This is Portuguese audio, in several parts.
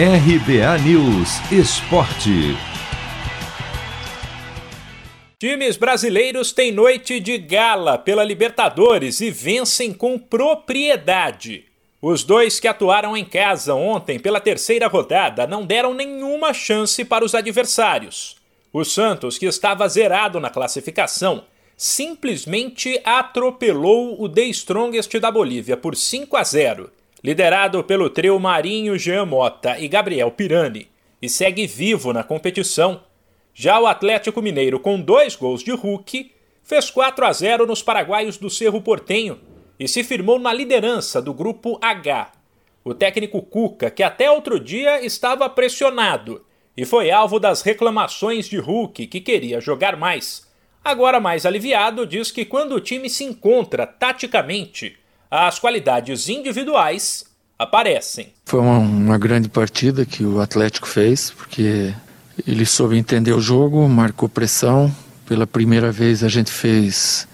RBA News Esporte. Times brasileiros têm noite de gala pela Libertadores e vencem com propriedade. Os dois que atuaram em casa ontem pela terceira rodada não deram nenhuma chance para os adversários. O Santos, que estava zerado na classificação, simplesmente atropelou o The Strongest da Bolívia por 5 a 0 liderado pelo trio Marinho, Jean Mota e Gabriel Pirani, e segue vivo na competição. Já o Atlético Mineiro, com dois gols de Hulk, fez 4 a 0 nos paraguaios do Cerro Portenho e se firmou na liderança do grupo H. O técnico Cuca, que até outro dia estava pressionado e foi alvo das reclamações de Hulk, que queria jogar mais. Agora mais aliviado, diz que quando o time se encontra taticamente as qualidades individuais aparecem. Foi uma, uma, grande partida que o Atlético fez, porque ele soube entender o jogo, marcou pressão. Pela primeira vez a gente fez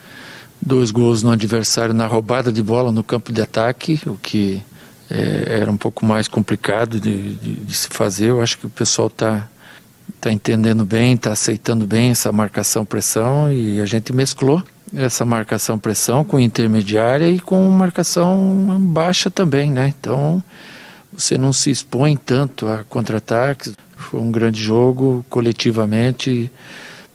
dois gols no adversário na roubada de bola no campo de ataque, o que é, era um pouco mais complicado de, de, de, se fazer. Eu acho que o pessoal está tá entendendo bem, está aceitando bem essa marcação-pressão e a gente mesclou essa marcação pressão com intermediária e com marcação baixa também, né? Então você não se expõe tanto a contra-ataques. Foi um grande jogo coletivamente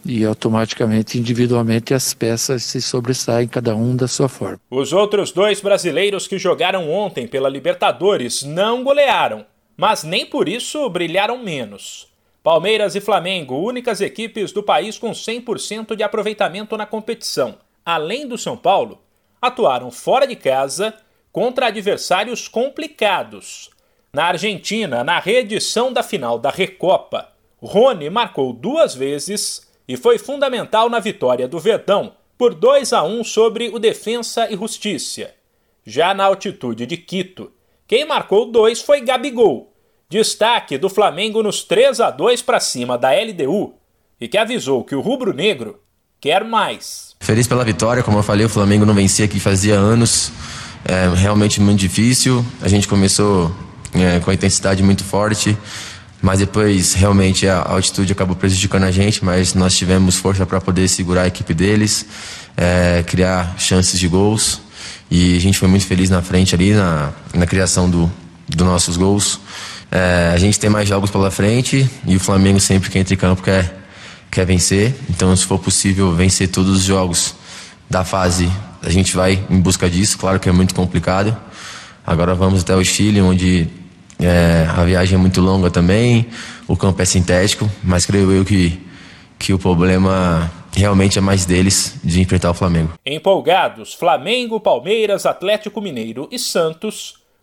e automaticamente, individualmente, as peças se sobressaem, cada um da sua forma. Os outros dois brasileiros que jogaram ontem pela Libertadores não golearam, mas nem por isso brilharam menos. Palmeiras e Flamengo, únicas equipes do país com 100% de aproveitamento na competição além do São Paulo, atuaram fora de casa contra adversários complicados. Na Argentina, na reedição da final da Recopa, Rony marcou duas vezes e foi fundamental na vitória do Verdão por 2 a 1 sobre o Defensa e Justiça. Já na altitude de Quito, quem marcou dois foi Gabigol, destaque do Flamengo nos 3 a 2 para cima da LDU e que avisou que o rubro-negro quer mais. Feliz pela vitória, como eu falei, o Flamengo não vencia aqui fazia anos. É realmente muito difícil. A gente começou é, com a intensidade muito forte, mas depois realmente a altitude acabou prejudicando a gente. Mas nós tivemos força para poder segurar a equipe deles, é, criar chances de gols e a gente foi muito feliz na frente ali na, na criação do, dos nossos gols. É, a gente tem mais jogos pela frente e o Flamengo sempre que entra em campo quer quer vencer. Então, se for possível vencer todos os jogos da fase, a gente vai em busca disso. Claro que é muito complicado. Agora vamos até o Chile, onde é, a viagem é muito longa também. O campo é sintético, mas creio eu que, que o problema realmente é mais deles de enfrentar o Flamengo. Empolgados, Flamengo, Palmeiras, Atlético Mineiro e Santos